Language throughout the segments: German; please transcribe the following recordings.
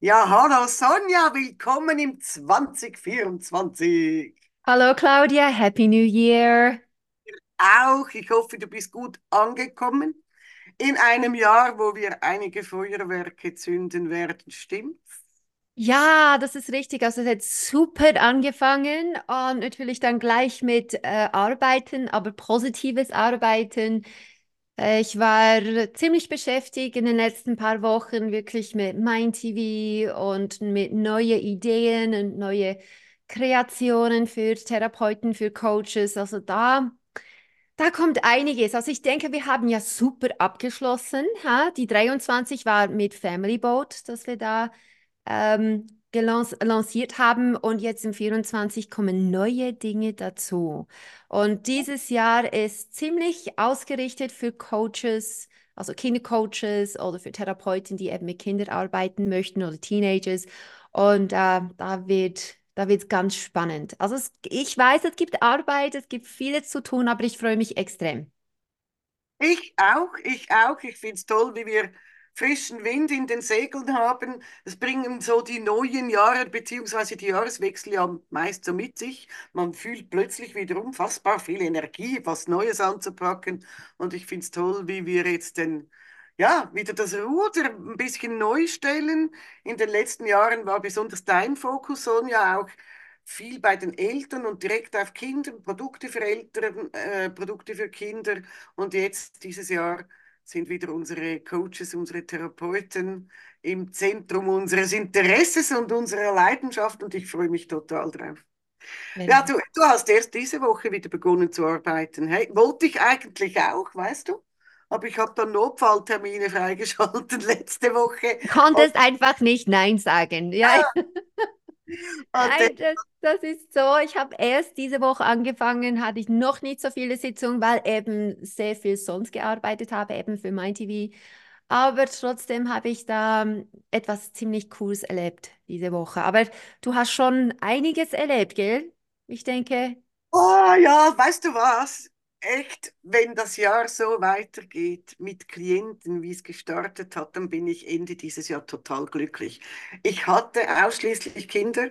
Ja, hallo Sonja, willkommen im 2024. Hallo Claudia, Happy New Year. Auch, ich hoffe, du bist gut angekommen in einem Jahr, wo wir einige Feuerwerke zünden werden, stimmt's? Ja, das ist richtig. Also es hat super angefangen und natürlich dann gleich mit äh, Arbeiten, aber positives Arbeiten. Äh, ich war ziemlich beschäftigt in den letzten paar Wochen wirklich mit MindTV und mit neuen Ideen und neue Kreationen für Therapeuten, für Coaches. Also da Da kommt einiges. Also ich denke, wir haben ja super abgeschlossen. Ha? Die 23 war mit Family Boat, dass wir da ähm, lanciert haben und jetzt im 24 kommen neue Dinge dazu. Und dieses Jahr ist ziemlich ausgerichtet für Coaches, also Kindercoaches oder für Therapeuten, die eben mit Kindern arbeiten möchten oder Teenagers. Und äh, da wird da wird es ganz spannend. Also es, ich weiß, es gibt Arbeit, es gibt vieles zu tun, aber ich freue mich extrem. Ich auch, ich auch. Ich finde es toll, wie wir frischen Wind in den Segeln haben. Das bringen so die neuen Jahre beziehungsweise die Jahreswechsel ja meist so mit sich. Man fühlt plötzlich wieder unfassbar viel Energie, was Neues anzupacken. Und ich finde es toll, wie wir jetzt den, ja, wieder das Ruder ein bisschen neu stellen. In den letzten Jahren war besonders dein Fokus, Sonja, auch viel bei den Eltern und direkt auf Kinder, Produkte für Eltern, äh, Produkte für Kinder. Und jetzt dieses Jahr sind wieder unsere Coaches, unsere Therapeuten im Zentrum unseres Interesses und unserer Leidenschaft und ich freue mich total drauf. Ja, Genau. du, du hast erst diese Woche wieder begonnen zu arbeiten. Hey, wollte ich eigentlich auch, weißt du? Aber ich habe dann Notfalltermine freigeschaltet letzte Woche. Du Und, konntest einfach nicht Nein sagen. Ja, und nein, das, das ist so. Ich habe erst diese Woche angefangen, hatte ich noch nicht so viele Sitzungen, weil eben sehr viel sonst gearbeitet habe, eben für mein TV. Aber trotzdem habe ich da ähm, etwas ziemlich Cooles erlebt diese Woche. Aber du hast schon einiges erlebt, gell? Ich denke, Oh ja, weißt du was? Echt, wenn das Jahr so weitergeht mit Klienten, wie es gestartet hat, dann bin ich Ende dieses Jahr total glücklich. Ich hatte ausschließlich Kinder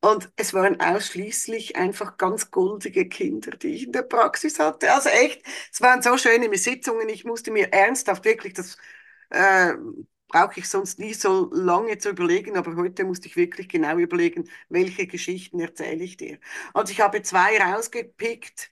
und es waren ausschließlich einfach ganz goldige Kinder, die ich in der Praxis hatte. Also echt, es waren so schöne Sitzungen. Ich musste mir ernsthaft wirklich das äh, brauche ich sonst nie so lange zu überlegen, aber heute musste ich wirklich genau überlegen, welche Geschichten erzähle ich dir. Also ich habe zwei rausgepickt,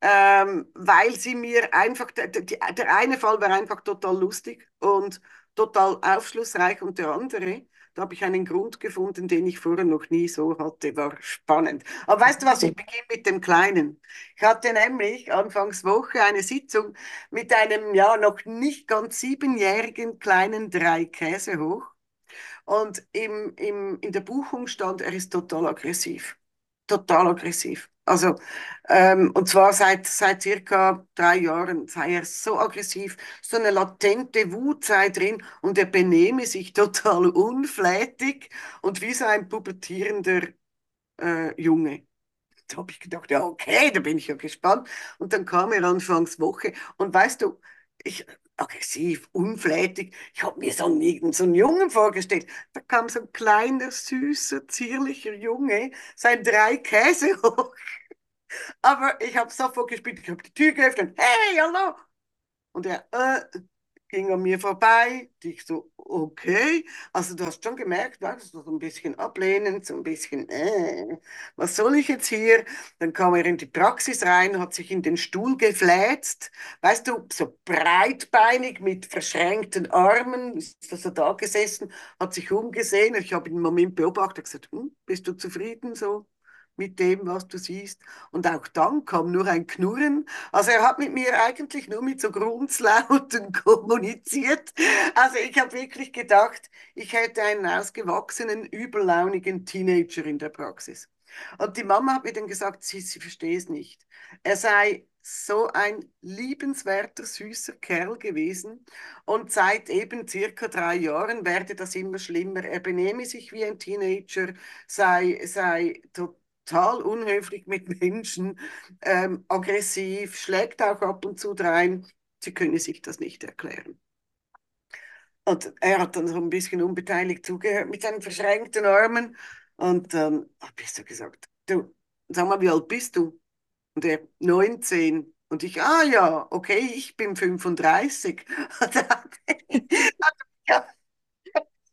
ähm, weil sie mir einfach, der, der, eine Fall war einfach total lustig und total aufschlussreich und der andere, da habe ich einen Grund gefunden, den ich vorher noch nie so hatte, war spannend. Aber weißt du was, ich beginne mit dem Kleinen. Ich hatte nämlich Anfangswoche eine Sitzung mit einem ja noch nicht ganz siebenjährigen kleinen Drei Käse hoch. Und im, im, in der Buchung stand, er ist total aggressiv. Total aggressiv. Also, ähm, und zwar seit, seit circa drei Jahren sei er so aggressiv, so eine latente Wut sei drin und er benehme sich total unflätig und wie so ein pubertierender äh, Junge. Da habe ich gedacht, ja, okay, da bin ich ja gespannt. Und dann kam er anfangs Woche und weißt du, ich, aggressiv, unflätig, ich habe mir so einen, so einen Jungen vorgestellt. Da kam so ein kleiner, süßer, zierlicher Junge, sein drei Käse hoch. Aber ich habe sofort gespielt, ich habe die Tür geöffnet, hey, hallo. Und er, äh, ging an mir vorbei. Und ich so, okay. Also du hast schon gemerkt, weißt du, so ein bisschen ablehnend, so ein bisschen, äh, was soll ich jetzt hier? Dann kam er in die Praxis rein, hat sich in den Stuhl gefläzt, weißt du, so breitbeinig mit verschränkten Armen, ist er so da gesessen, hat sich umgesehen. Ich habe ihn einen Moment beobachtet, gesagt, hm, bist du zufrieden so? Mit dem, was du siehst. Und auch dann kam nur ein Knurren. Also er hat mit mir eigentlich nur mit so Grunzlauten kommuniziert. Also ich habe wirklich gedacht, ich hätte einen ausgewachsenen, übellaunigen Teenager in der Praxis. Und die Mama hat mir dann gesagt, sie, sie verstehe es nicht. Er sei so ein liebenswerter, süßer Kerl gewesen. Und seit eben circa drei Jahren werde das immer schlimmer. Er benehme sich wie ein Teenager, sei, sei total total unhöflich mit Menschen, ähm, aggressiv, schlägt auch ab und zu drein. Sie können sich das nicht erklären. Und er hat dann so ein bisschen unbeteiligt zugehört mit seinen verschränkten Armen. Und dann habe ich so gesagt, du, sag mal, wie alt bist du? Und er, 19. Und ich, ah ja, okay, ich bin 35. Und dann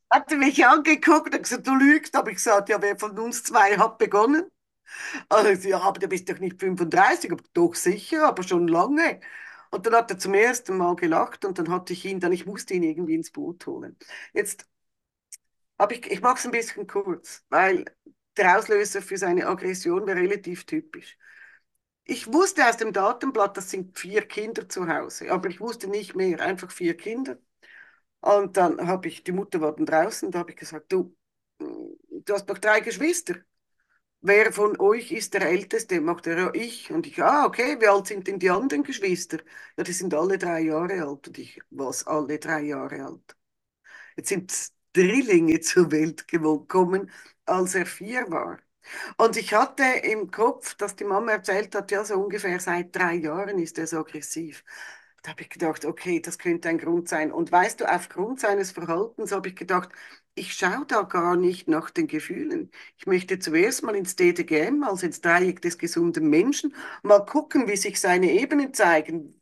hat er, mich angeguckt und gesagt, du lügst. Habe ich gesagt, ja, wer von uns zwei hat begonnen? Also, ja, aber du bist doch nicht 35, aber doch sicher, aber schon lange. Und dann hat er zum ersten Mal gelacht und dann hatte ich ihn dann, ich musste ihn irgendwie ins Boot holen. Jetzt habe ich, ich mache es ein bisschen kurz, weil der Auslöser für seine Aggression war relativ typisch. Ich wusste aus dem Datenblatt, das sind vier Kinder zu Hause, aber ich wusste nicht mehr, einfach vier Kinder. Und dann habe ich, die Mutter war dann draußen, da habe ich gesagt, du, du hast noch drei Geschwister. Wer von euch ist der Älteste? Macht er, ja, ich. Und ich, ah, okay, wie alt sind denn die anderen Geschwister? Ja, die sind alle drei Jahre alt. Und ich, was, alle drei Jahre alt? Jetzt sind Drillinge zur Welt gekommen, als er vier war. Und ich hatte im Kopf, dass die Mama erzählt hat, ja, so ungefähr seit drei Jahren ist er so aggressiv. Da habe ich gedacht, okay, das könnte ein Grund sein. Und weißt du, aufgrund seines Verhaltens habe ich gedacht, ich schaue da gar nicht nach den Gefühlen. Ich möchte zuerst mal ins DDGM, also ins Dreieck des gesunden Menschen, mal gucken, wie sich seine Ebenen zeigen.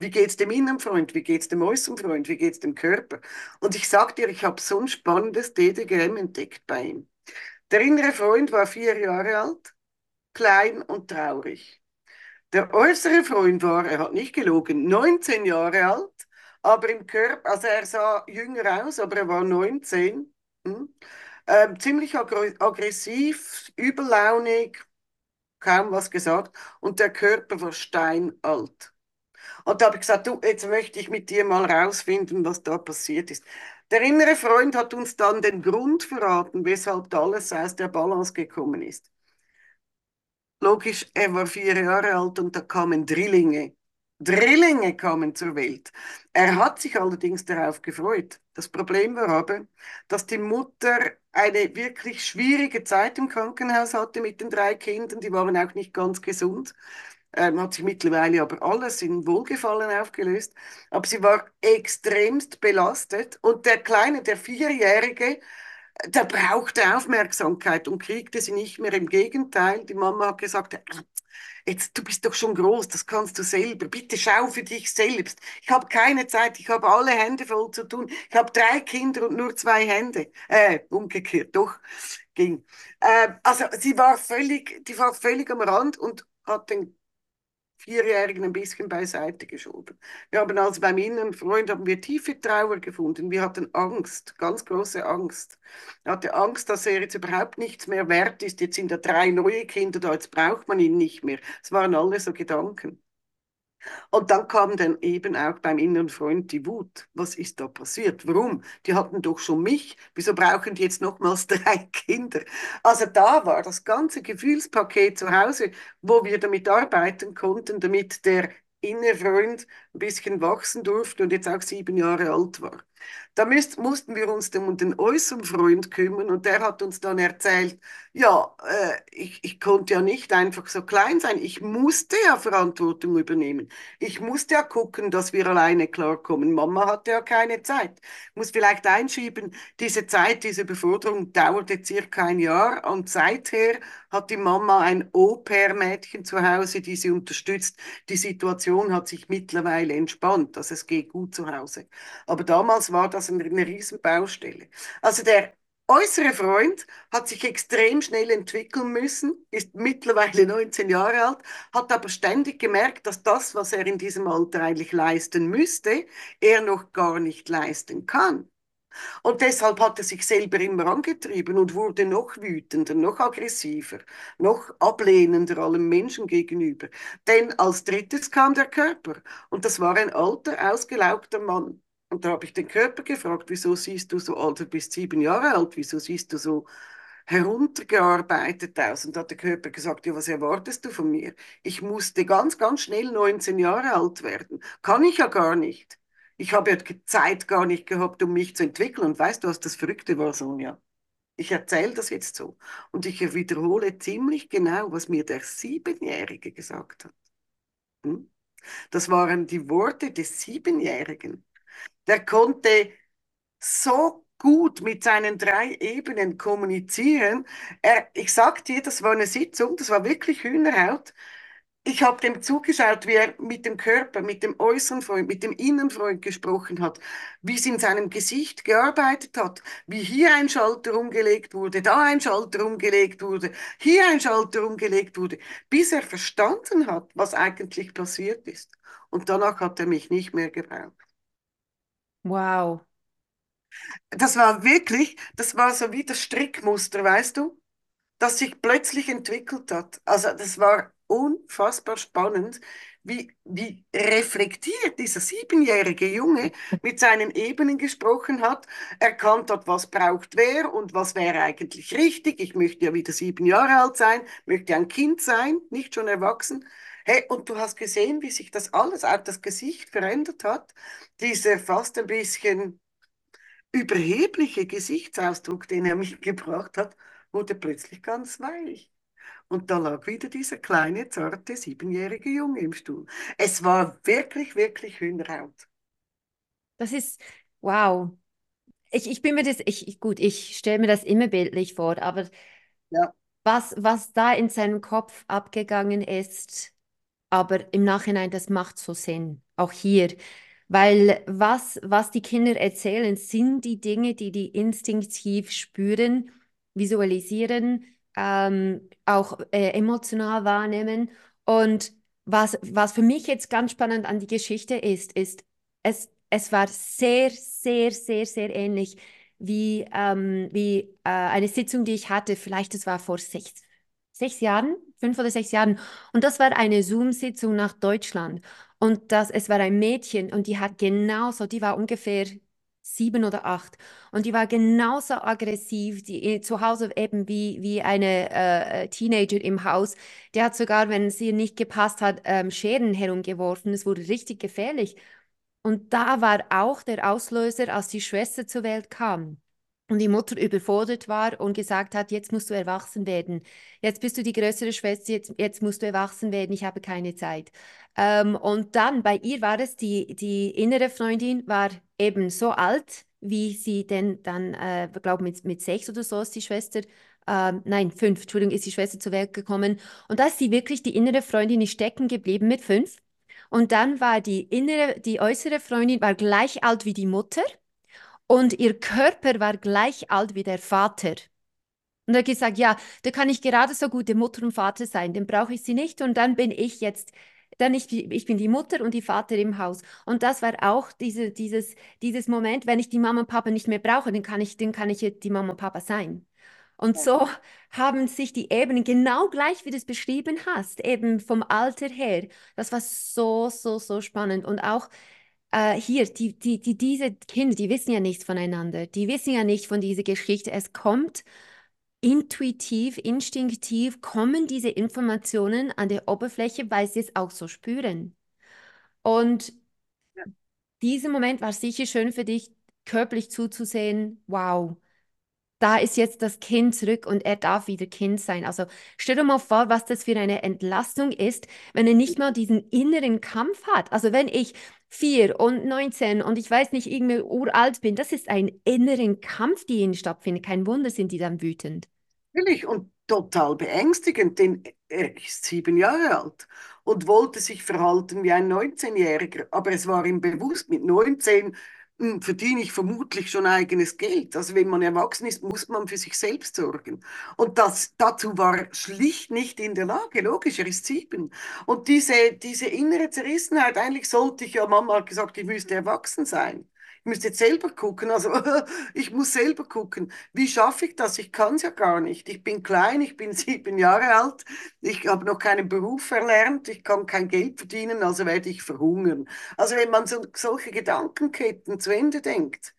Wie geht es dem Innenfreund? Wie geht es dem äußeren Freund? Wie geht es dem Körper? Und ich sage dir, ich habe so ein spannendes DDGM entdeckt bei ihm. Der innere Freund war vier Jahre alt, klein und traurig. Der äußere Freund war, er hat nicht gelogen, 19 Jahre alt, aber im Körper, also er sah jünger aus, aber er war 19. Hm? Ähm, ziemlich aggressiv, übellaunig, kaum was gesagt und der Körper war steinalt. Und da habe ich gesagt, du, jetzt möchte ich mit dir mal rausfinden, was da passiert ist. Der innere Freund hat uns dann den Grund verraten, weshalb alles aus der Balance gekommen ist. Logisch, er war vier Jahre alt und da kamen Drillinge. Drillinge kamen zur Welt. Er hat sich allerdings darauf gefreut. Das Problem war aber, dass die Mutter eine wirklich schwierige Zeit im Krankenhaus hatte mit den drei Kindern. Die waren auch nicht ganz gesund. Ähm, hat sich mittlerweile aber alles in Wohlgefallen aufgelöst. Aber sie war extremst belastet. Und der Kleine, der Vierjährige, der brauchte Aufmerksamkeit und kriegte sie nicht mehr. Im Gegenteil, die Mama hat gesagt, jetzt, du bist doch schon groß, das kannst du selber. Bitte schau für dich selbst. Ich habe keine Zeit, ich habe alle Hände voll zu tun. Ich habe drei Kinder und nur zwei Hände. Äh, umgekehrt, doch, ging. Äh, also sie war völlig, die war völlig am Rand und hat den Vierjährigen ein bisschen beiseite geschoben. Wir haben also beim inneren Freund haben wir tiefe Trauer gefunden. Wir hatten Angst, ganz große Angst. Er hatte Angst, dass er jetzt überhaupt nichts mehr wert ist. Jetzt sind da drei neue Kinder da, jetzt braucht man ihn nicht mehr. Es waren alle so Gedanken. Und dann kam dann eben auch beim inneren Freund die Wut. Was ist da passiert? Warum? Die hatten doch schon mich. Wieso brauchen die jetzt nochmals drei Kinder? Also da war das ganze Gefühlspaket zu Hause, wo wir damit arbeiten konnten, damit der innere Freund ein bisschen wachsen durfte und jetzt auch sieben Jahre alt war. Da müsst, mussten wir uns um den äußeren Freund kümmern und der hat uns dann erzählt, ja, äh, ich, ich konnte ja nicht einfach so klein sein, ich musste ja Verantwortung übernehmen. Ich musste ja gucken, dass wir alleine klarkommen. Mama hatte ja keine Zeit. Ich muss vielleicht einschieben, diese Zeit, diese Beforderung dauerte circa ein Jahr und seither hat die Mama ein Au-pair-Mädchen zu Hause, die sie unterstützt. Die Situation hat sich mittlerweile entspannt, also es geht gut zu Hause. Aber damals war das eine, eine Riesenbaustelle. Also der äußere Freund hat sich extrem schnell entwickeln müssen, ist mittlerweile 19 Jahre alt, hat aber ständig gemerkt, dass das, was er in diesem Alter eigentlich leisten müsste, er noch gar nicht leisten kann. Und deshalb hat er sich selber immer angetrieben und wurde noch wütender, noch aggressiver, noch ablehnender allem Menschen gegenüber. Denn als drittes kam der Körper und das war ein alter, ausgelaugter Mann. Und da habe ich den Körper gefragt, wieso siehst du so alt, du bist sieben Jahre alt, wieso siehst du so heruntergearbeitet aus? Und da hat der Körper gesagt, ja, was erwartest du von mir? Ich musste ganz, ganz schnell 19 Jahre alt werden. Kann ich ja gar nicht. Ich habe ja Zeit gar nicht gehabt, um mich zu entwickeln. Und weißt du, was das Verrückte war, Sonja? Ich erzähle das jetzt so. Und ich wiederhole ziemlich genau, was mir der Siebenjährige gesagt hat. Hm? Das waren die Worte des Siebenjährigen. Der konnte so gut mit seinen drei Ebenen kommunizieren. Er, ich sag dir, das war eine Sitzung, das war wirklich Hühnerhaut. Ich habe dem zugeschaut, wie er mit dem Körper, mit dem äußeren Freund, mit dem inneren Freund gesprochen hat, wie es in seinem Gesicht gearbeitet hat, wie hier ein Schalter umgelegt wurde, da ein Schalter umgelegt wurde, hier ein Schalter umgelegt wurde, bis er verstanden hat, was eigentlich passiert ist. Und danach hat er mich nicht mehr gebraucht. Wow. Das war wirklich, das war so wie das Strickmuster, weißt du, das sich plötzlich entwickelt hat. Also das war unfassbar spannend, wie, wie reflektiert dieser siebenjährige Junge mit seinen Ebenen gesprochen hat, erkannt hat, was braucht wer und was wäre eigentlich richtig. Ich möchte ja wieder sieben Jahre alt sein, möchte ein Kind sein, nicht schon erwachsen. Hey, und du hast gesehen, wie sich das alles, auch das Gesicht verändert hat. Dieser fast ein bisschen überhebliche Gesichtsausdruck, den er mich gebracht hat, wurde plötzlich ganz weich. Und da lag wieder dieser kleine, zarte, siebenjährige Junge im Stuhl. Es war wirklich, wirklich Hühnerhaut. Das ist, wow. Ich, ich bin mir das, ich, gut, ich stelle mir das immer bildlich vor, aber ja. was, was da in seinem Kopf abgegangen ist, aber im Nachhinein, das macht so Sinn. Auch hier. Weil was, was die Kinder erzählen, sind die Dinge, die die instinktiv spüren, visualisieren, ähm, auch äh, emotional wahrnehmen. Und was, was für mich jetzt ganz spannend an die Geschichte ist, ist, es, es war sehr, sehr, sehr, sehr ähnlich wie, ähm, wie äh, eine Sitzung, die ich hatte, vielleicht das war vor sechs, sechs Jahren, fünf oder sechs Jahren. Und das war eine Zoom-Sitzung nach Deutschland. Und das, es war ein Mädchen und die hat genauso, die war ungefähr sieben oder acht. Und die war genauso aggressiv, die äh, zu Hause eben wie, wie eine äh, Teenager im Haus. Der hat sogar, wenn es ihr nicht gepasst hat, ähm, Scheren herumgeworfen. Es wurde richtig gefährlich. Und da war auch der Auslöser, als die Schwester zur Welt kam und die Mutter überfordert war und gesagt hat, jetzt musst du erwachsen werden. Jetzt bist du die größere Schwester, jetzt, jetzt musst du erwachsen werden, ich habe keine Zeit. Ähm, und dann bei ihr war es, die, die innere Freundin war eben so alt, wie sie denn dann, äh, glaube mit, mit sechs oder so ist die Schwester, äh, nein, fünf, Entschuldigung, ist die Schwester zur Welt gekommen. Und da ist sie wirklich, die innere Freundin stecken geblieben mit fünf. Und dann war die innere, die äußere Freundin war gleich alt wie die Mutter und ihr Körper war gleich alt wie der Vater. Und er hat gesagt, ja, da kann ich gerade so gute Mutter und Vater sein, dann brauche ich sie nicht und dann bin ich jetzt, dann ich, ich bin die Mutter und die Vater im Haus. Und das war auch diese, dieses, dieses Moment, wenn ich die Mama und Papa nicht mehr brauche, dann kann ich, dann kann ich die Mama und Papa sein. Und so haben sich die Ebenen genau gleich, wie du es beschrieben hast, eben vom Alter her. Das war so, so, so spannend. Und auch äh, hier, die, die, die, diese Kinder, die wissen ja nichts voneinander, die wissen ja nicht von dieser Geschichte. Es kommt intuitiv, instinktiv, kommen diese Informationen an der Oberfläche, weil sie es auch so spüren. Und ja. dieser Moment war sicher schön für dich, körperlich zuzusehen, wow, da ist jetzt das Kind zurück und er darf wieder Kind sein. Also stell dir mal vor, was das für eine Entlastung ist, wenn er nicht mal diesen inneren Kampf hat. Also wenn ich vier und 19 und ich weiß nicht, irgendwie uralt bin, das ist ein inneren Kampf, die ihnen stattfindet. Kein Wunder sind die dann wütend. Natürlich und total beängstigend, denn er ist sieben Jahre alt und wollte sich verhalten wie ein 19-Jähriger, aber es war ihm bewusst, mit 19 hm, verdiene ich vermutlich schon eigenes Geld. Also wenn man erwachsen ist, muss man für sich selbst sorgen. Und das, dazu war er schlicht nicht in der Lage. Logisch, er ist sieben. Und diese, diese innere Zerrissenheit, eigentlich sollte ich ja, Mama hat gesagt, ich müsste erwachsen sein. Ich müsste jetzt selber gucken, also ich muss selber gucken. Wie schaffe ich das? Ich kann es ja gar nicht. Ich bin klein, ich bin sieben Jahre alt, ich habe noch keinen Beruf erlernt, ich kann kein Geld verdienen, also werde ich verhungern. Also wenn man so, solche Gedankenketten zu Ende denkt,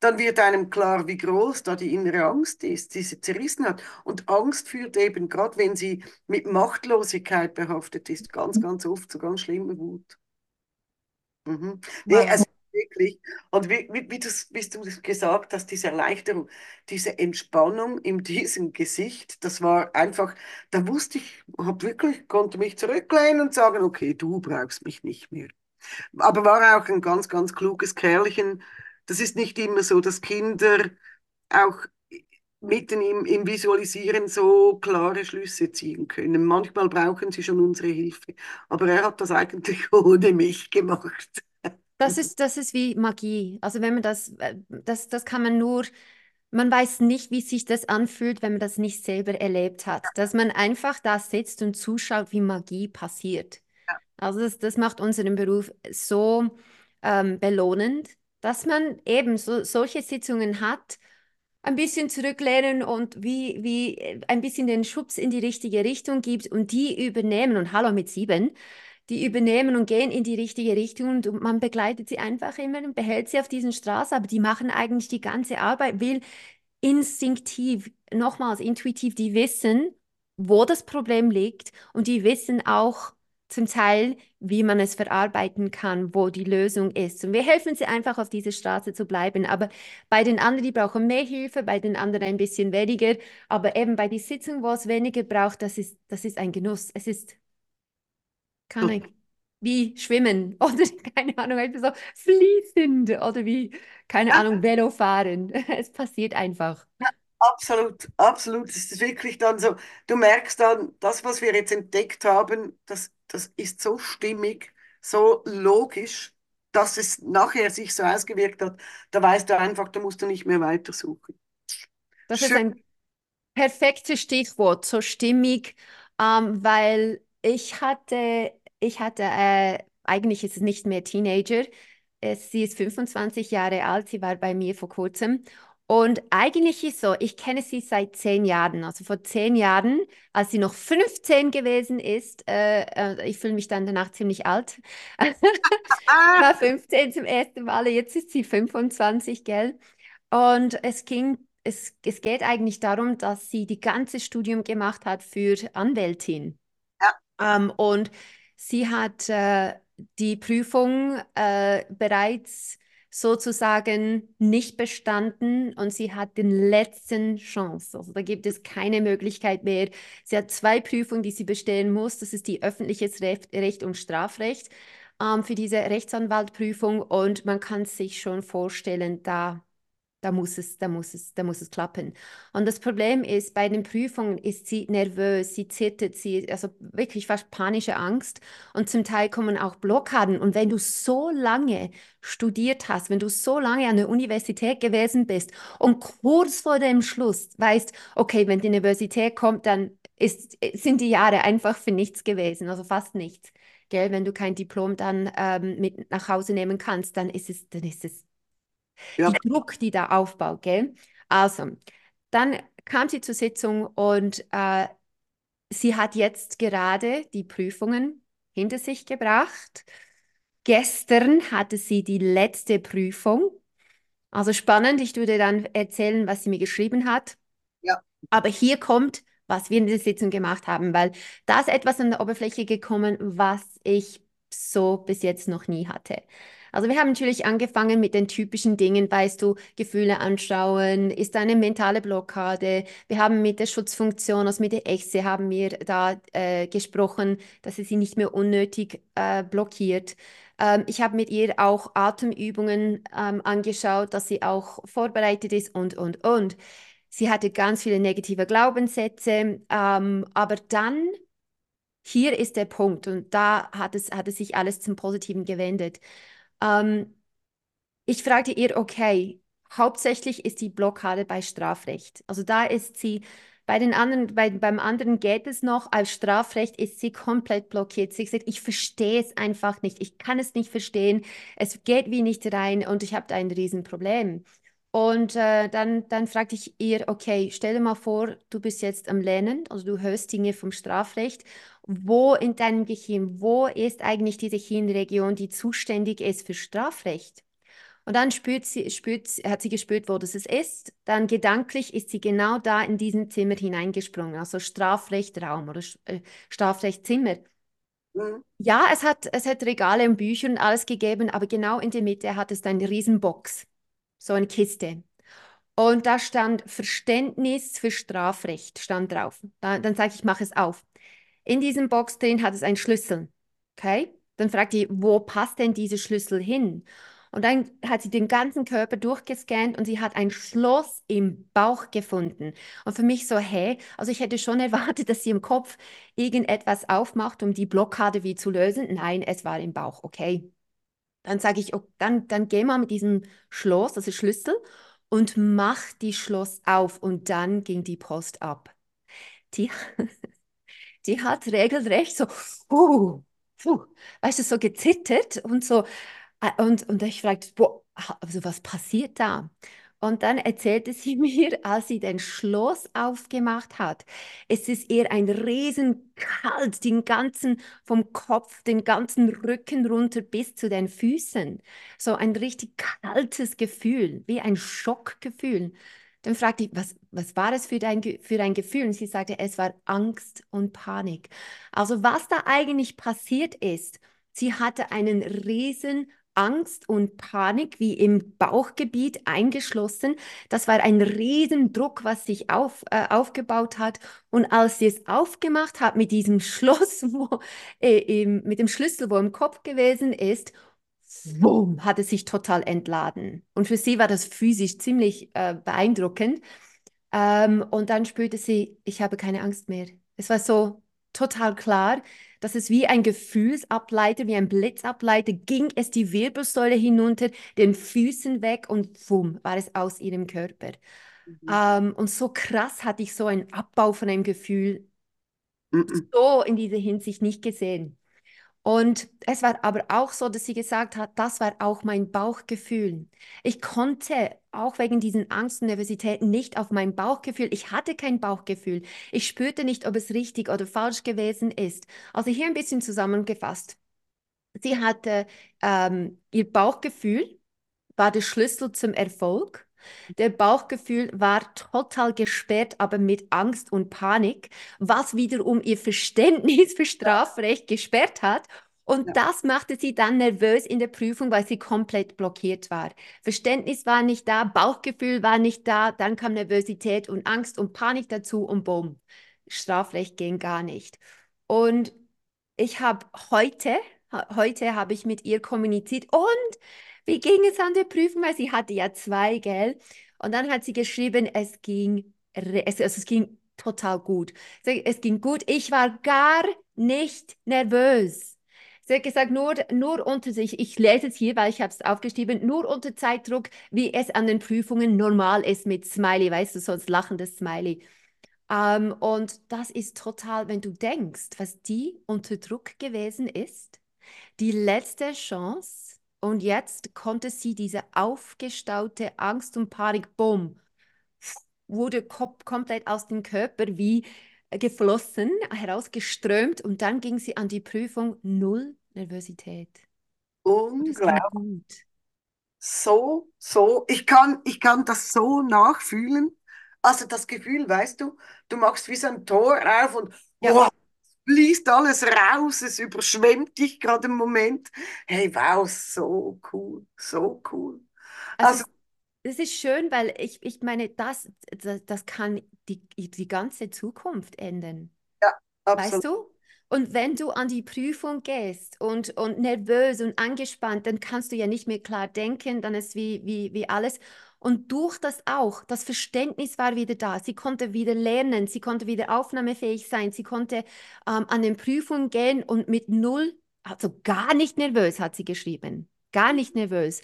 dann wird einem klar, wie groß da die innere Angst ist, diese Zerrissenheit. Und Angst führt eben, gerade wenn sie mit Machtlosigkeit behaftet ist, ganz, ganz oft zu ganz schlimmer Wut. Mhm. Nee, also wirklich. Und wie, wie, wie, das, wie du das gesagt hast, diese Erleichterung, diese Entspannung in diesem Gesicht, das war einfach, da wusste ich, hab wirklich, konnte mich zurücklehnen und sagen, okay, du brauchst mich nicht mehr. Aber war auch ein ganz, ganz kluges Kerlchen, das ist nicht immer so, dass Kinder auch mitten im, im Visualisieren so klare Schlüsse ziehen können. Manchmal brauchen sie schon unsere Hilfe. Aber er hat das eigentlich ohne mich gemacht. Das ist, das ist wie Magie. Also wenn man das, äh, das, das kann man nur, man weiß nicht, wie sich das anfühlt, wenn man das nicht selber erlebt hat. Dass man einfach da sitzt und zuschaut, wie Magie passiert. Also das, das macht unseren Beruf so ähm, belohnend, dass man eben so, solche Sitzungen hat, ein bisschen zurücklehnen und wie, wie äh, ein bisschen den Schubs in die richtige Richtung gibt und die übernehmen und hallo mit sieben, die übernehmen und gehen in die richtige Richtung und man begleitet sie einfach immer und behält sie auf diesen Straßen, aber die machen eigentlich die ganze Arbeit, will instinktiv, nochmals intuitiv, die wissen, wo das Problem liegt und die wissen auch zum Teil, wie man es verarbeiten kann, wo die Lösung ist. Und wir helfen sie einfach auf dieser Straße zu bleiben. Aber bei den anderen, die brauchen mehr Hilfe, bei den anderen ein bisschen weniger. Aber eben bei den Sitzungen, wo es weniger braucht, das ist, das ist ein Genuss. Es ist kann ich, wie schwimmen oder keine Ahnung, einfach so fließend oder wie, keine Ja, Ahnung, Velo fahren. Es passiert einfach. absolut, absolut. Es ist wirklich dann so, du merkst dann, das, was wir jetzt entdeckt haben, das, das ist so stimmig, so logisch, dass es nachher sich so ausgewirkt hat. Da weißt du einfach, da musst du nicht mehr weitersuchen. Das ist Schön. ein perfektes Stichwort, so stimmig, ähm, weil ich hatte, ich hatte, äh, eigentlich ist es nicht mehr Teenager, sie ist 25 Jahre alt, sie war bei mir vor kurzem. Und eigentlich ist so, ich kenne sie seit zehn Jahren. Also vor zehn Jahren, als sie noch 15 gewesen ist, äh, äh, ich fühle mich dann danach ziemlich alt, war 15 zum ersten Mal, jetzt ist sie 25, gell? Und es ging, es, es geht eigentlich darum, dass sie die ganze Studium gemacht hat für Anwältin. Ähm, und sie hat äh, die Prüfung äh, bereits sozusagen nicht bestanden und sie hat den letzten Chance. Also da gibt es keine Möglichkeit mehr. Sie hat zwei Prüfungen, die sie bestehen muss. Das ist die öffentliches Recht, Recht und Strafrecht ähm, für diese Rechtsanwaltprüfung und man kann sich schon vorstellen, da da muss es, da muss es, da muss es klappen. Und das Problem ist, bei den Prüfungen ist sie nervös, sie zittert, sie, also wirklich fast panische Angst. Und zum Teil kommen auch Blockaden. Und wenn du so lange studiert hast, wenn du so lange an der Universität gewesen bist und kurz vor dem Schluss weißt, okay, wenn die Universität kommt, dann ist, sind die Jahre einfach für nichts gewesen, also fast nichts. Gell? Wenn du kein Diplom dann ähm, mit nach Hause nehmen kannst, dann ist es, dann ist es ja, die Druck, die da aufbaut, gell? Also, dann kam sie zur Sitzung und äh, sie hat jetzt gerade die Prüfungen hinter sich gebracht. Gestern hatte sie die letzte Prüfung. Also spannend, ich würde dann erzählen, was sie mir geschrieben hat. ja. Aber hier kommt, was wir in der Sitzung gemacht haben, weil da ist etwas an der Oberfläche gekommen, was ich so bis jetzt noch nie hatte. Also wir haben natürlich angefangen mit den typischen Dingen, weißt du, Gefühle anschauen, ist eine mentale Blockade. Wir haben mit der Schutzfunktion, also mit der Echse haben wir da äh, gesprochen, dass sie sie nicht mehr unnötig äh, blockiert. Ähm, ich habe mit ihr auch Atemübungen ähm, angeschaut, dass sie auch vorbereitet ist und, und, und. Sie hatte ganz viele negative Glaubenssätze, ähm, aber dann, hier ist der Punkt und da hat es, hat es sich alles zum Positiven gewendet. Ähm, ich fragte ihr, okay, hauptsächlich ist die Blockade bei Strafrecht. Also da ist sie, bei den anderen, bei, beim anderen geht es noch, als Strafrecht ist sie komplett blockiert. Sie sagt, ich verstehe es einfach nicht, ich kann es nicht verstehen, es geht wie nicht rein und ich habe da ein Riesenproblem. Und äh, dann, dann fragte ich ihr, okay, stell dir mal vor, du bist jetzt am Lernen, also du hörst Dinge vom Strafrecht. Wo in deinem Gehirn, wo ist eigentlich diese Hirnregion, die zuständig ist für Strafrecht? Und dann spürt sie, spürt, hat sie gespürt, wo das ist. Dann gedanklich ist sie genau da in diesem Zimmer hineingesprungen, also Strafrechtraum oder äh, Strafrechtzimmer. Mhm. Ja, es hat, es hat Regale und Bücher und alles gegeben, aber genau in der Mitte hat es eine Riesenbox, so eine Kiste. Und da stand Verständnis für Strafrecht, stand drauf. Da, dann sage ich, mach es auf. In diesem Box drin hat es einen Schlüssel. Okay? Dann fragt die, wo passt denn dieser Schlüssel hin? Und dann hat sie den ganzen Körper durchgescannt und sie hat ein Schloss im Bauch gefunden. Und für mich so, hä? Also ich hätte schon erwartet, dass sie im Kopf irgendetwas aufmacht, um die Blockade wie zu lösen. Nein, es war im Bauch, okay. Dann sage ich, okay, dann, dann geh mal mit diesem Schloss, also Schlüssel, und mach die Schloss auf. Und dann ging die Post ab. Die, die hat regelrecht so, uh, uh, weißt du, so gezittert und so. Äh, und, und ich fragte, boah, also was passiert da? Und dann erzählte sie mir, als sie den Schloss aufgemacht hat, es ist ihr ein Riesenkalt, den ganzen, vom Kopf, den ganzen Rücken runter bis zu den Füßen. So ein richtig kaltes Gefühl, wie ein Schockgefühl. Dann fragte ich, was, was war es für dein, für dein Gefühl? Und sie sagte, es war Angst und Panik. Also was da eigentlich passiert ist, sie hatte einen riesen Angst und Panik wie im Bauchgebiet eingeschlossen. Das war ein Riesendruck, was sich auf, äh, aufgebaut hat. Und als sie es aufgemacht hat mit diesem Schloss, wo, äh, mit dem Schlüssel, wo im Kopf gewesen ist, hat es sich total entladen. Und für sie war das physisch ziemlich äh, beeindruckend. Ähm, und dann spürte sie, ich habe keine Angst mehr. Es war so total klar, dass es wie ein Gefühlsableiter, wie ein Blitzableiter, ging es die Wirbelsäule hinunter, den Füßen weg und bumm, war es aus ihrem Körper. Mhm. Ähm, und so krass hatte ich so einen Abbau von einem Gefühl mhm. so in dieser Hinsicht nicht gesehen. Und es war aber auch so, dass sie gesagt hat, das war auch mein Bauchgefühl. Ich konnte auch wegen diesen Angst und Nervositäten nicht auf mein Bauchgefühl. Ich hatte kein Bauchgefühl. Ich spürte nicht, ob es richtig oder falsch gewesen ist. Also hier ein bisschen zusammengefasst. Sie hatte ähm, ihr Bauchgefühl war der Schlüssel zum Erfolg. Der Bauchgefühl war total gesperrt, aber mit Angst und Panik, was wiederum ihr Verständnis für Strafrecht gesperrt hat. Und ja. das machte sie dann nervös in der Prüfung, weil sie komplett blockiert war. Verständnis war nicht da, Bauchgefühl war nicht da, dann kam Nervosität und Angst und Panik dazu und bumm, Strafrecht ging gar nicht. Und ich habe heute, heute habe ich mit ihr kommuniziert und wie ging es an der Prüfung? Weil sie hatte ja zwei, gell? Und dann hat sie geschrieben, es ging, es, also es ging total gut. Es ging gut. Ich war gar nicht nervös. Sie hat gesagt, nur, nur unter sich, ich lese es hier, weil ich habe es aufgeschrieben, nur unter Zeitdruck, wie es an den Prüfungen normal ist mit Smiley, weißt du, so ein lachendes Smiley. Ähm, und das ist total, wenn du denkst, was die unter Druck gewesen ist, die letzte Chance, und jetzt konnte sie diese aufgestaute Angst und Panik, bumm, wurde komplett aus dem Körper wie geflossen, herausgeströmt und dann ging sie an die Prüfung null Nervosität. Unglaublich. So, so, ich kann, ich kann das so nachfühlen. Also das Gefühl, weißt du, du machst wie so ein Tor auf und ja. oh, fließt alles raus, es überschwemmt dich gerade im Moment. Hey, wow, so cool, so cool. Also, also das ist schön, weil ich, ich meine, das, das, das kann die, die ganze Zukunft ändern. Ja, absolut. Weißt du? Und wenn du an die Prüfung gehst und, und nervös und angespannt, dann kannst du ja nicht mehr klar denken, dann ist wie, wie, wie alles. Und durch das auch, das Verständnis war wieder da. Sie konnte wieder lernen, sie konnte wieder aufnahmefähig sein, sie konnte ähm, an den Prüfungen gehen und mit null, also gar nicht nervös, hat sie geschrieben. Gar nicht nervös.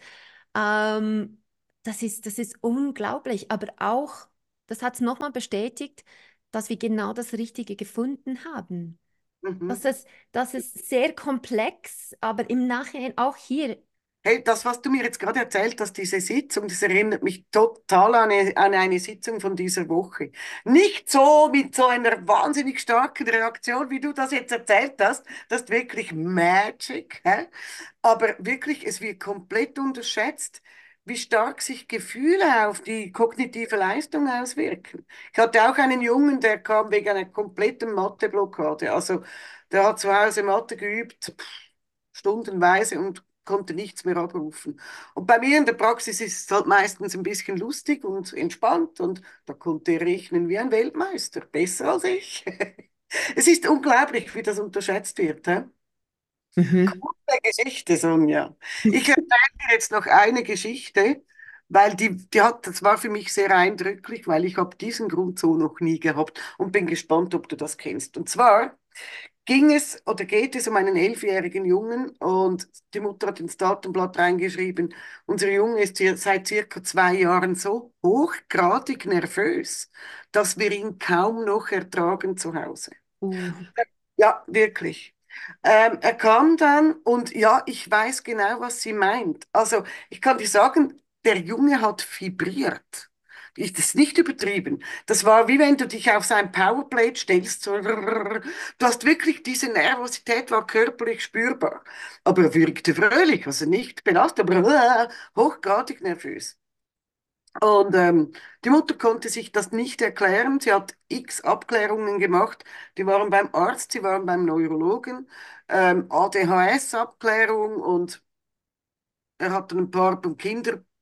Ähm, das, ist, das ist unglaublich, aber auch, das hat es nochmal bestätigt, dass wir genau das Richtige gefunden haben. Mhm. Das, ist, das ist sehr komplex, aber im Nachhinein auch hier Hey, das, was du mir jetzt gerade erzählt hast, diese Sitzung, das erinnert mich total an eine, an eine Sitzung von dieser Woche. Nicht so mit so einer wahnsinnig starken Reaktion, wie du das jetzt erzählt hast. Das ist wirklich Magic. Hä? Aber wirklich, es wird komplett unterschätzt, wie stark sich Gefühle auf die kognitive Leistung auswirken. Ich hatte auch einen Jungen, der kam wegen einer kompletten Matheblockade. Also der hat zu Hause Mathe geübt, pff, stundenweise und konnte nichts mehr abrufen. Und bei mir in der Praxis ist es halt meistens ein bisschen lustig und entspannt und da konnte er rechnen wie ein Weltmeister, besser als ich. es ist unglaublich, wie das unterschätzt wird. He? Mhm. Coole Geschichte, Sonja. Ich erzähle dir jetzt noch eine Geschichte, weil die, die hat, das war für mich sehr eindrücklich, weil ich habe diesen Grund so noch nie gehabt und bin gespannt, ob du das kennst. Und zwar ging es oder geht es um einen elfjährigen Jungen und die Mutter hat ins Datenblatt reingeschrieben, unser Junge ist hier seit circa zwei Jahren so hochgradig nervös, dass wir ihn kaum noch ertragen zu Hause. Uh. Ja, wirklich. Ähm, er kam dann und ja, ich weiß genau, was sie meint. Also ich kann dir sagen, der Junge hat vibriert. Ich, das ist nicht übertrieben. Das war wie wenn du dich auf sein Powerplate stellst. So, du hast wirklich diese Nervosität war körperlich spürbar. Aber er wirkte fröhlich, also nicht belastet, aber hochgradig nervös. Und ähm, die Mutter konnte sich das nicht erklären. Sie hat x Abklärungen gemacht. Die waren beim Arzt, sie waren beim Neurologen, ähm, ADHS-Abklärung und er hat ein paar beim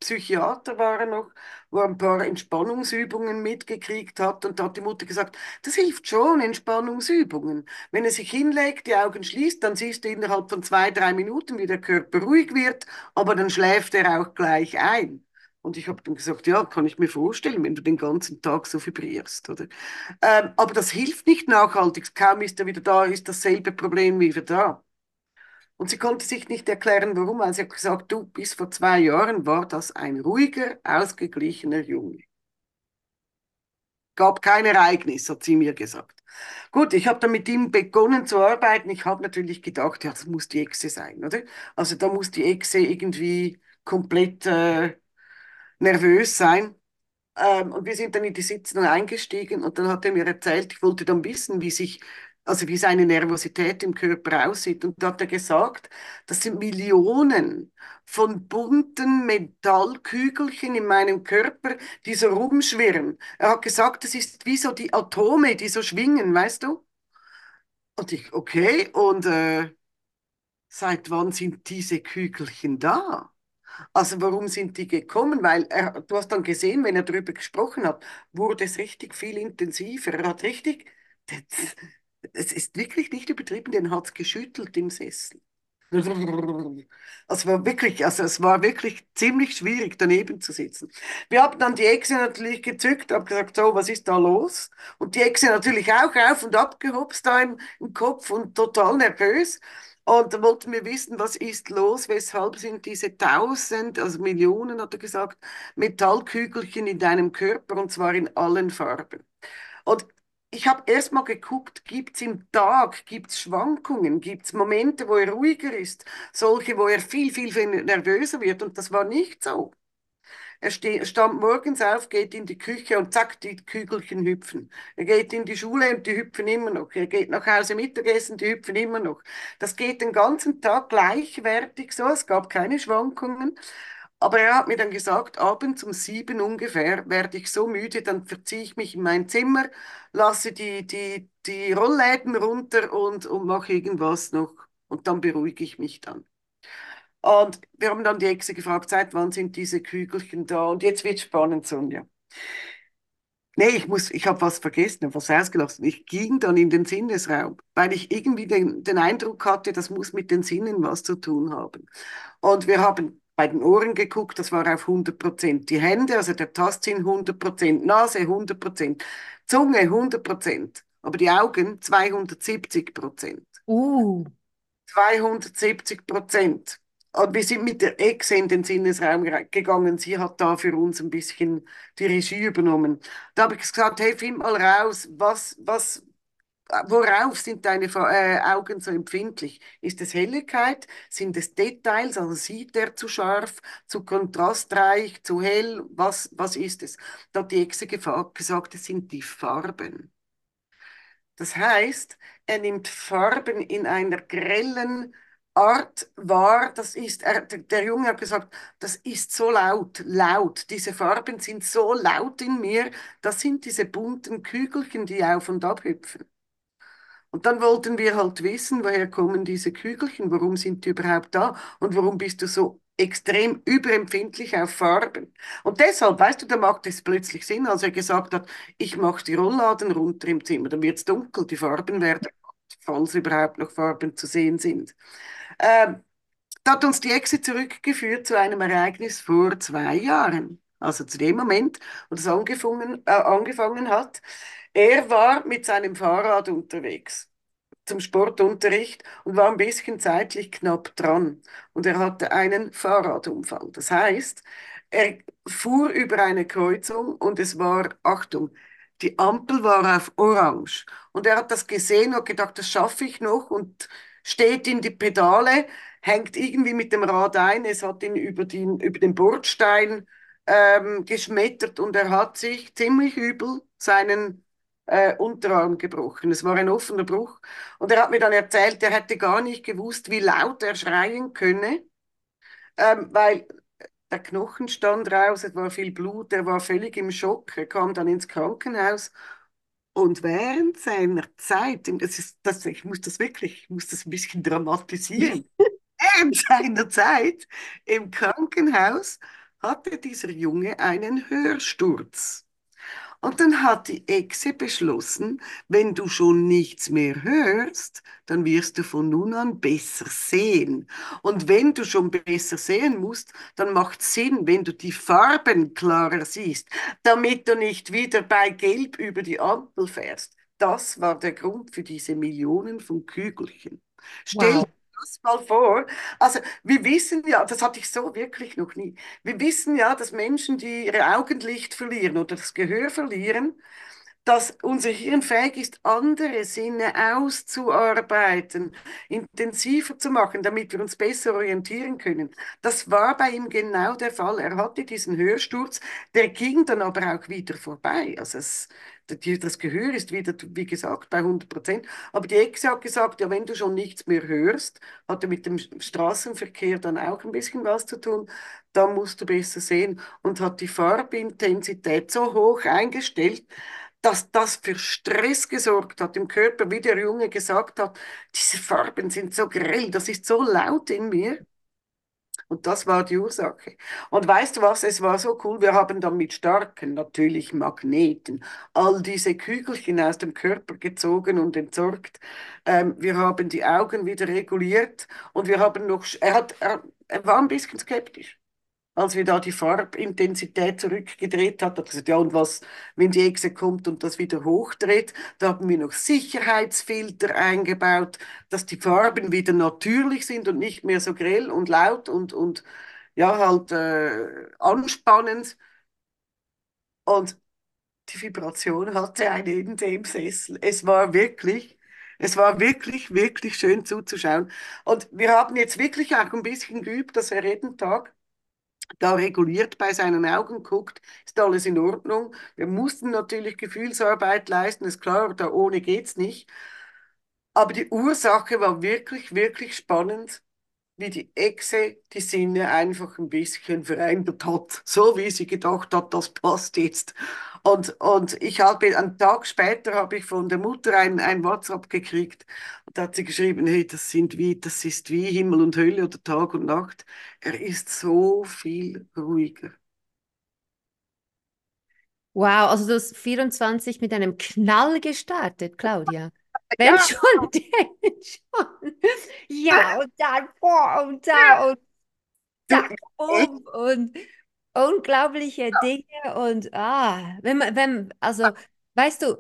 Kinderpsychiater war er noch, wo er ein paar Entspannungsübungen mitgekriegt hat. Und da hat die Mutter gesagt, das hilft schon, Entspannungsübungen. Wenn er sich hinlegt, die Augen schließt, dann siehst du innerhalb von zwei, drei Minuten, wie der Körper ruhig wird, aber dann schläft er auch gleich ein. Und ich habe dann gesagt, ja, kann ich mir vorstellen, wenn du den ganzen Tag so vibrierst, oder? Ähm, aber das hilft nicht nachhaltig. Kaum ist er wieder da, ist dasselbe Problem wieder da. Und sie konnte sich nicht erklären, warum, weil sie hat gesagt, du, bis vor zwei Jahren war das ein ruhiger, ausgeglichener Junge. Gab kein Ereignis, hat sie mir gesagt. Gut, ich habe dann mit ihm begonnen zu arbeiten. Ich habe natürlich gedacht, ja, das muss die Echse sein, oder? Also da muss die Echse irgendwie komplett äh, nervös sein. Ähm, und wir sind dann in die Sitzung eingestiegen und dann hat er mir erzählt, ich wollte dann wissen, wie sich, also wie seine Nervosität im Körper aussieht. Und da hat er gesagt, das sind Millionen von bunten Metallkügelchen in meinem Körper, die so rumschwirren. Er hat gesagt, das ist wie so die Atome, die so schwingen, weißt du? Und ich, okay, und äh, seit wann sind diese Kügelchen da? Also warum sind die gekommen? Weil er, du hast dann gesehen, wenn er darüber gesprochen hat, wurde es richtig viel intensiver. Er hat richtig, es ist wirklich nicht übertrieben, den hat es geschüttelt im Sessel. Also war wirklich, also es war wirklich ziemlich schwierig, daneben zu sitzen. Wir haben dann die Echse natürlich gezückt, haben gesagt, so, was ist da los? Und die Echse natürlich auch auf und ab gehopst da im, im Kopf und total nervös. Und da wollten wir wissen, was ist los, weshalb sind diese tausend, also Millionen, hat er gesagt, Metallkügelchen in deinem Körper und zwar in allen Farben. Und ich habe erst mal geguckt, gibt es im Tag, gibt es Schwankungen, gibt es Momente, wo er ruhiger ist, solche, wo er viel, viel, viel nervöser wird und das war nicht so. Er stand morgens auf, geht in die Küche und zack, die Kügelchen hüpfen. Er geht in die Schule und die hüpfen immer noch. Er geht nach Hause Mittagessen, die hüpfen immer noch. Das geht den ganzen Tag gleichwertig so. Es gab keine Schwankungen. Aber er hat mir dann gesagt, abends um sieben ungefähr werde ich so müde, dann verziehe ich mich in mein Zimmer, lasse die, die, die Rollläden runter und, und mache irgendwas noch. Und dann beruhige ich mich dann. Und wir haben dann die Echse gefragt, seit wann sind diese Kügelchen da? Und jetzt wird spannend, Sonja. Nee, ich muss, ich habe was vergessen, habe was ausgelassen. Ich ging dann in den Sinnesraum, weil ich irgendwie den, den Eindruck hatte, das muss mit den Sinnen was zu tun haben. Und wir haben bei den Ohren geguckt, das war auf 100 Prozent. Die Hände, also der Tastsinn 100 Prozent, Nase 100 Prozent, Zunge 100 Prozent, aber die Augen 270 Prozent. Uh. 270 Prozent. Und wir sind mit der Ex in den Sinnesraum gegangen. Sie hat da für uns ein bisschen die Regie übernommen. Da habe ich gesagt, hey, find mal raus, was, was, worauf sind deine äh, Augen so empfindlich? Ist es Helligkeit? Sind es Details? Also sieht er zu scharf, zu kontrastreich, zu hell? Was, was ist es? Da hat die Exe gesagt, es sind die Farben. Das heißt, er nimmt Farben in einer grellen Art wahr, das ist, er, der Junge hat gesagt, das ist so laut, laut, diese Farben sind so laut in mir, das sind diese bunten Kügelchen, die auf und ab hüpfen. Und dann wollten wir halt wissen, woher kommen diese Kügelchen, warum sind die überhaupt da und warum bist du so extrem überempfindlich auf Farben. Und deshalb, weißt du, da macht es plötzlich Sinn, als er gesagt hat, ich mache die Rollladen runter im Zimmer, dann wird es dunkel, die Farben werden, falls überhaupt noch Farben zu sehen sind. Ähm, da hat uns die Exe zurückgeführt zu einem Ereignis vor zwei Jahren. Also zu dem Moment, wo das angefangen, äh, angefangen hat. Er war mit seinem Fahrrad unterwegs zum Sportunterricht und war ein bisschen zeitlich knapp dran. Und er hatte einen Fahrradunfall. Das heißt, er fuhr über eine Kreuzung und es war, Achtung, die Ampel war auf Orange. Und er hat das gesehen und gedacht, das schaffe ich noch und steht in die Pedale, hängt irgendwie mit dem Rad ein. Es hat ihn über, den, über den Bordstein ähm, geschmettert und er hat sich ziemlich übel seinen äh, Unterarm gebrochen. Es war ein offener Bruch. Und er hat mir dann erzählt, er hätte gar nicht gewusst, wie laut er schreien könne, ähm, weil der Knochen stand raus, es war viel Blut, er war völlig im Schock. Er kam dann ins Krankenhaus und während seiner Zeit, das ist, das, ich muss das wirklich, ich muss das ein bisschen dramatisieren, während seiner Zeit im Krankenhaus hatte dieser Junge einen Hörsturz. Und dann hat die Echse beschlossen, wenn du schon nichts mehr hörst, dann wirst du von nun an besser sehen. Und wenn du schon besser sehen musst, dann macht Sinn, wenn du die Farben klarer siehst, damit du nicht wieder bei Gelb über die Ampel fährst. Das war der Grund für diese Millionen von Kügelchen. Stell Wow. Das mal vor. Also wir wissen ja, das hatte ich so wirklich noch nie. Wir wissen ja, dass Menschen, die ihre Augenlicht verlieren oder das Gehör verlieren, dass unser Hirn fähig ist, andere Sinne auszuarbeiten, intensiver zu machen, damit wir uns besser orientieren können. Das war bei ihm genau der Fall. Er hatte diesen Hörsturz, der ging dann aber auch wieder vorbei. Also es, das Gehör ist wieder, wie gesagt, bei 100 Prozent. Aber die Exe hat gesagt, ja, wenn du schon nichts mehr hörst, hatte mit dem Straßenverkehr dann auch ein bisschen was zu tun, dann musst du besser sehen und hat die Farbintensität so hoch eingestellt, dass das für Stress gesorgt hat im Körper, wie der Junge gesagt hat, diese Farben sind so grell, das ist so laut in mir. Und das war die Ursache. Und weißt du was, es war so cool, wir haben dann mit starken, natürlich Magneten, all diese Kügelchen aus dem Körper gezogen und entsorgt. Ähm, wir haben die Augen wieder reguliert und wir haben noch, er, hat, er, er war ein bisschen skeptisch als wir da die Farbintensität zurückgedreht hat, hat gesagt, ja, und was, wenn die Echse kommt und das wieder hochdreht, da haben wir noch Sicherheitsfilter eingebaut, dass die Farben wieder natürlich sind und nicht mehr so grell und laut und, und ja, halt äh, anspannend. Und die Vibration hatte ein Ende im Sessel. Es war wirklich, es war wirklich, wirklich schön zuzuschauen. Und wir haben jetzt wirklich auch ein bisschen geübt, dass er jeden Tag da reguliert bei seinen Augen guckt, ist alles in Ordnung. Wir mussten natürlich Gefühlsarbeit leisten, ist klar, da ohne geht's nicht. Aber die Ursache war wirklich, wirklich spannend, wie die Echse die Sinne einfach ein bisschen verändert hat, so wie sie gedacht hat, das passt jetzt. Und, und ich habe, einen Tag später habe ich von der Mutter ein, ein WhatsApp gekriegt und da hat sie geschrieben, hey, das sind wie, das ist wie Himmel und Hölle oder Tag und Nacht. Er ist so viel ruhiger. Wow, also du hast 24 mit einem Knall gestartet, Claudia. Wenn Ja, schon, denn schon. Ja, und dann vor und da und zack, um und unglaubliche Dinge und ah, wenn man, wenn, also, weißt du,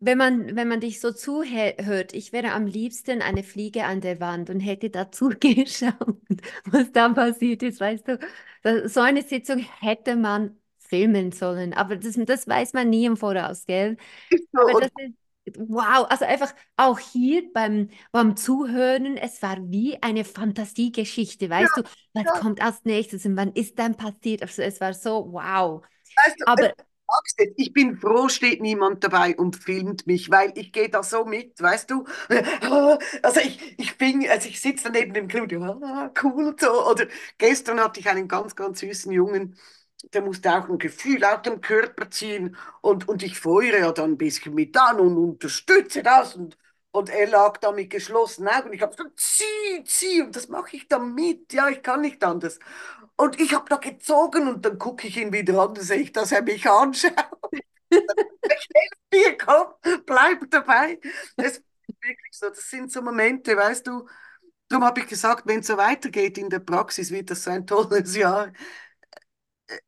wenn man, wenn man dich so zuhört, ich wäre am liebsten eine Fliege an der Wand und hätte dazu geschaut, was da passiert ist, weißt du. So eine Sitzung hätte man filmen sollen, aber das, das weiß man nie im Voraus, gell? So. Aber das ist, wow, also einfach auch hier beim, beim Zuhören, es war wie eine Fantasiegeschichte, ja, weißt du, was ja, kommt als nächstes und wann ist dann passiert? Also es war so, wow. weißt du, Aber ich bin froh, steht niemand dabei und filmt mich, weil ich gehe da so mit, weißt du? Also ich, ich bin, also ich sitze da neben dem Claudio, ah, cool und so. Oder gestern hatte ich einen ganz, ganz süßen Jungen, der musste auch ein Gefühl aus dem Körper ziehen und, und ich feuere ja dann ein bisschen mit an und unterstütze das und, und er lag da mit geschlossenen Augen. Ich habe gesagt, zieh, zieh und das mache ich dann mit. Ja, ich kann nicht anders. Und ich habe da gezogen und dann gucke ich ihn wieder an und sehe ich, dass er mich anschaut. Schnell, komm, bleib dabei. Das wirklich so, das sind so Momente, weißt du, darum habe ich gesagt, wenn es so weitergeht in der Praxis, wird das so ein tolles Jahr.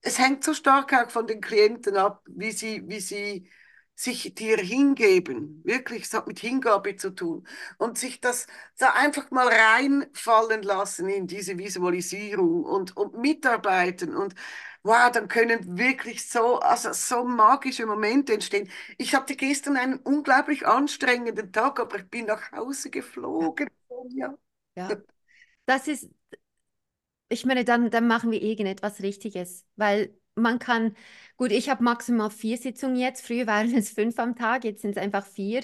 Es hängt so stark auch von den Klienten ab, wie sie, wie sie sich dir hingeben. Wirklich, es hat mit Hingabe zu tun. Und sich das da einfach mal reinfallen lassen in diese Visualisierung und, und mitarbeiten. Und wow, dann können wirklich so, also so magische Momente entstehen. Ich hatte gestern einen unglaublich anstrengenden Tag, aber ich bin nach Hause geflogen. Ja. ja. Das ist, ich meine, dann, dann machen wir irgendetwas Richtiges, weil man kann, gut, ich habe maximal vier Sitzungen jetzt, früher waren es fünf am Tag, jetzt sind es einfach vier.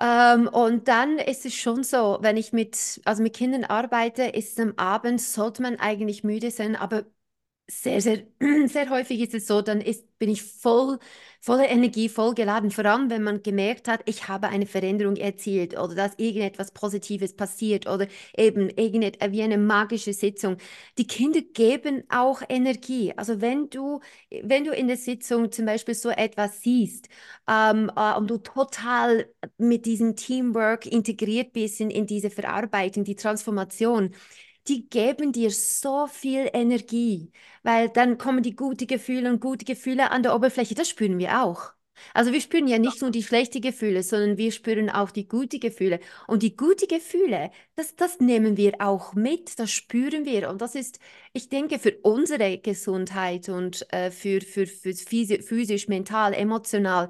Ähm, und dann ist es schon so, wenn ich mit, also mit Kindern arbeite, ist es am Abend, sollte man eigentlich müde sein, aber sehr, sehr, sehr häufig ist es so, dann ist, bin ich voll, voller Energie, voll geladen. Vor allem, wenn man gemerkt hat, ich habe eine Veränderung erzielt oder dass irgendetwas Positives passiert oder eben irgendetwas wie eine magische Sitzung. Die Kinder geben auch Energie. Also wenn du, wenn du in der Sitzung zum Beispiel so etwas siehst ähm, äh, und du total mit diesem Teamwork integriert bist in, in diese Verarbeitung, die Transformation, die geben dir so viel Energie, weil dann kommen die guten Gefühle und gute Gefühle an der Oberfläche. Das spüren wir auch. Also wir spüren ja nicht nur die schlechten Gefühle, sondern wir spüren auch die guten Gefühle. Und die guten Gefühle, das, das nehmen wir auch mit, das spüren wir. Und das ist, ich denke, für unsere Gesundheit und äh, für, für, für physisch, mental, emotional,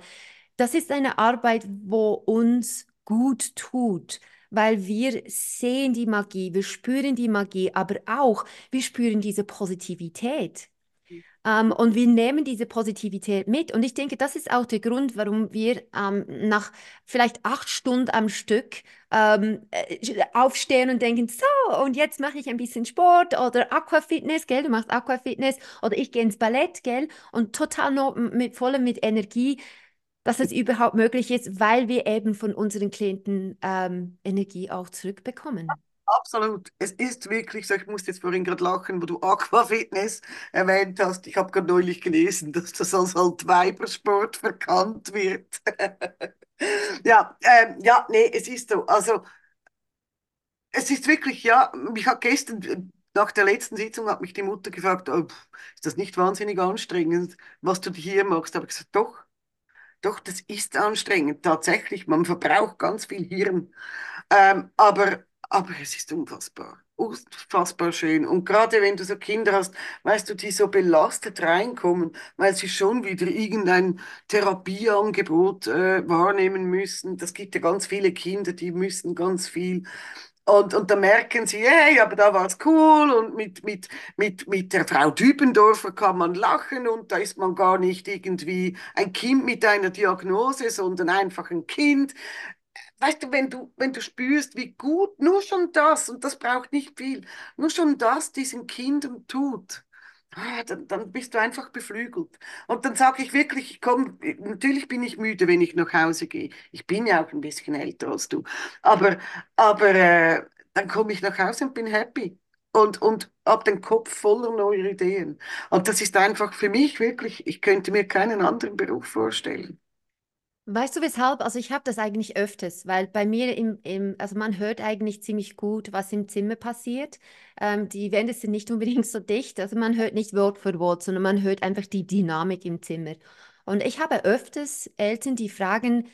das ist eine Arbeit, wo uns gut tut weil wir sehen die Magie, wir spüren die Magie, aber auch wir spüren diese Positivität. Ähm, und wir nehmen diese Positivität mit. Und ich denke, das ist auch der Grund, warum wir ähm, nach vielleicht acht Stunden am Stück ähm, äh, aufstehen und denken, so, und jetzt mache ich ein bisschen Sport oder Aquafitness, gell, du machst Aquafitness oder ich gehe ins Ballett, gell, und total noch mit voller mit Energie dass es überhaupt möglich ist, weil wir eben von unseren Klienten ähm, Energie auch zurückbekommen. Absolut. Es ist wirklich so, ich musste jetzt vorhin gerade lachen, wo du Aquafitness erwähnt hast. Ich habe gerade neulich gelesen, dass das als halt Weibersport verkannt wird. ja, ähm, ja, nee, es ist so. Also, es ist wirklich, ja, mich hat gestern, nach der letzten Sitzung, hat mich die Mutter gefragt, oh, ist das nicht wahnsinnig anstrengend, was du hier machst? Da habe ich gesagt, doch. Doch, das ist anstrengend, tatsächlich. Man verbraucht ganz viel Hirn. Ähm, aber, aber es ist unfassbar. Unfassbar schön. Und gerade wenn du so Kinder hast, weißt du, die so belastet reinkommen, weil sie schon wieder irgendein Therapieangebot äh, wahrnehmen müssen. Das gibt ja ganz viele Kinder, die müssen ganz viel und, und da merken sie, hey, aber da war es cool und mit, mit, mit, mit der Frau Dübendorfer kann man lachen und da ist man gar nicht irgendwie ein Kind mit einer Diagnose, sondern einfach ein Kind. Weißt du, wenn du, wenn du spürst, wie gut nur schon das, und das braucht nicht viel, nur schon das diesen Kindern tut, ah, dann, dann bist du einfach beflügelt. Und dann sage ich wirklich, ich komm, natürlich bin ich müde, wenn ich nach Hause gehe. Ich bin ja auch ein bisschen älter als du. Aber, aber äh, dann komme ich nach Hause und bin happy. Und, und habe den Kopf voller neuer Ideen. Und das ist einfach für mich wirklich, ich könnte mir keinen anderen Beruf vorstellen. Weißt du weshalb? Also ich habe das eigentlich öfters, weil bei mir im, im, also man hört eigentlich ziemlich gut, was im Zimmer passiert. Ähm, die Wände sind nicht unbedingt so dicht, also man hört nicht Wort für Wort, sondern man hört einfach die Dynamik im Zimmer. Und ich habe öfters Eltern, die fragen,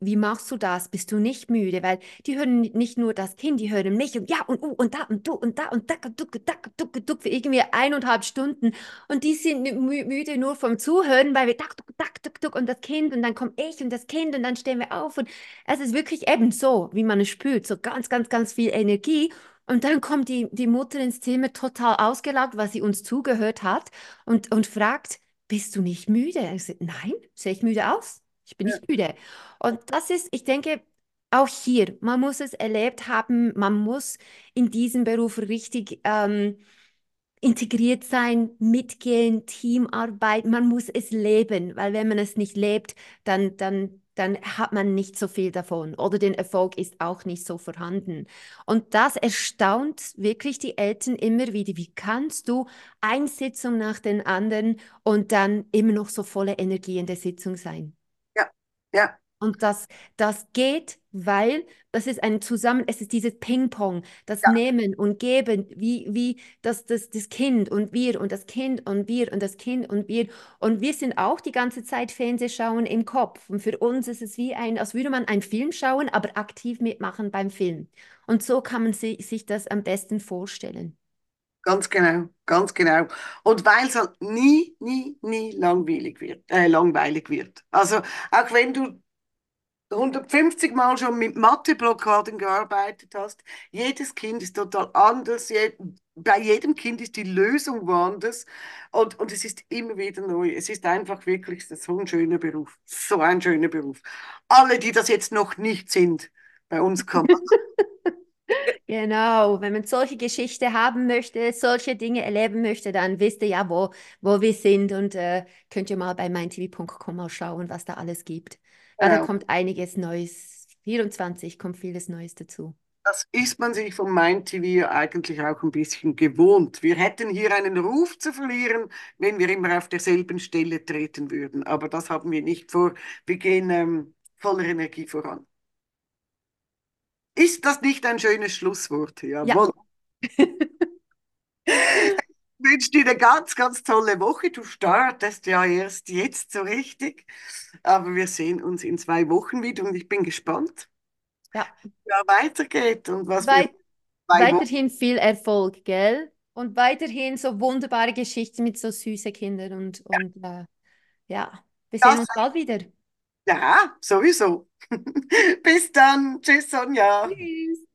wie machst du das? Bist du nicht müde? Weil die hören nicht nur das Kind, die hören mich und ja und uh und da und du und da und da duck, duck, duck, duck für irgendwie eineinhalb Stunden. Und die sind mü müde nur vom Zuhören, weil wir duck, duck, duck, duck, duck und das Kind und dann komme ich und das Kind und dann stehen wir auf. Und es ist wirklich eben so, wie man es spürt, so ganz, ganz, ganz viel Energie. Und dann kommt die, die Mutter ins Zimmer total ausgelaugt, weil sie uns zugehört hat und, und fragt, bist du nicht müde? Ich sage, nein, sehe ich müde aus? Ich bin Ja, nicht müde. Und das ist, ich denke, auch hier, man muss es erlebt haben, man muss in diesem Beruf richtig ähm, integriert sein, mitgehen, Teamarbeit, man muss es leben, weil wenn man es nicht lebt, dann, dann, dann hat man nicht so viel davon oder der Erfolg ist auch nicht so vorhanden. Und das erstaunt wirklich die Eltern immer wieder. Wie kannst du eine Sitzung nach den anderen und dann immer noch so voller Energie in der Sitzung sein? Ja. Und das, das geht, weil das ist ein Zusammen, es ist dieses Ping-Pong, das Ja, Nehmen und Geben, wie, wie das, das, das Kind und wir und das Kind und wir und das Kind und wir. Und wir sind auch die ganze Zeit Fernsehschauen im Kopf. Und für uns ist es wie ein, als würde man einen Film schauen, aber aktiv mitmachen beim Film. Und so kann man si sich das am besten vorstellen. Ganz genau, ganz genau. Und weil es halt nie, nie, nie langweilig wird, äh, langweilig wird. Also auch wenn du 150 Mal schon mit Matheblockaden gearbeitet hast. Jedes Kind ist total anders. Je, bei jedem Kind ist die Lösung woanders. Und, und es ist immer wieder neu. Es ist einfach wirklich so ein schöner Beruf. So ein schöner Beruf. Alle, die das jetzt noch nicht sind, bei uns man. Genau, wenn man solche Geschichte haben möchte, solche Dinge erleben möchte, dann wisst ihr ja, wo, wo wir sind und äh, könnt ihr mal bei meintv.com mal schauen, was da alles gibt. Ja, da Genau. kommt einiges Neues. 24 kommt vieles Neues dazu. Das ist man sich von Mind TV eigentlich auch ein bisschen gewohnt. Wir hätten hier einen Ruf zu verlieren, wenn wir immer auf derselben Stelle treten würden. Aber das haben wir nicht vor. Wir gehen ähm, voller Energie voran. Ist das nicht ein schönes Schlusswort? Ja, Jawohl. Ich wünsche dir eine ganz, ganz tolle Woche. Du startest ja erst jetzt so richtig. Aber wir sehen uns in zwei Wochen wieder und ich bin gespannt, ja. wie es weitergeht und was Weit, Wochen. weiterhin viel Erfolg, gell? Und weiterhin so wunderbare Geschichten mit so süßen Kindern und, und äh, ja, wir sehen Das, uns bald wieder. Ja, sowieso. Bis dann. Tschüss, Sonja. Tschüss.